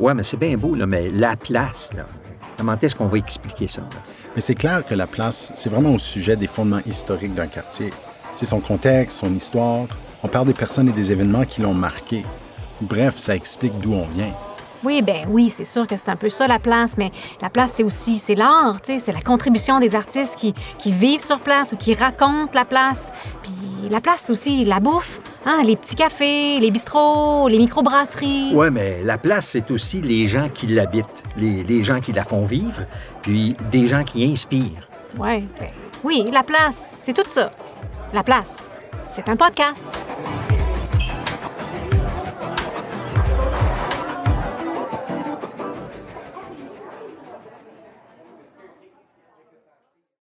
Ouais, mais c'est bien beau, là, mais la place, là. Comment est-ce qu'on va expliquer ça? là? Mais c'est clair que la place, c'est vraiment au sujet des fondements historiques d'un quartier. C'est son contexte, son histoire. On parle des personnes et des événements qui l'ont marqué. Bref, ça explique d'où on vient. Oui, ben oui, c'est sûr que c'est un peu ça la place, mais la place, c'est aussi, c'est l'art, tu sais, c'est la contribution des artistes qui, qui vivent sur place ou qui racontent la place. Puis la place, c'est aussi la bouffe, hein, les petits cafés, les bistrots, les microbrasseries. Ouais, mais la place, c'est aussi les gens qui l'habitent, les, les gens qui la font vivre, puis des gens qui inspirent. Ouais, ben oui, la place, c'est tout ça. La place, c'est un podcast.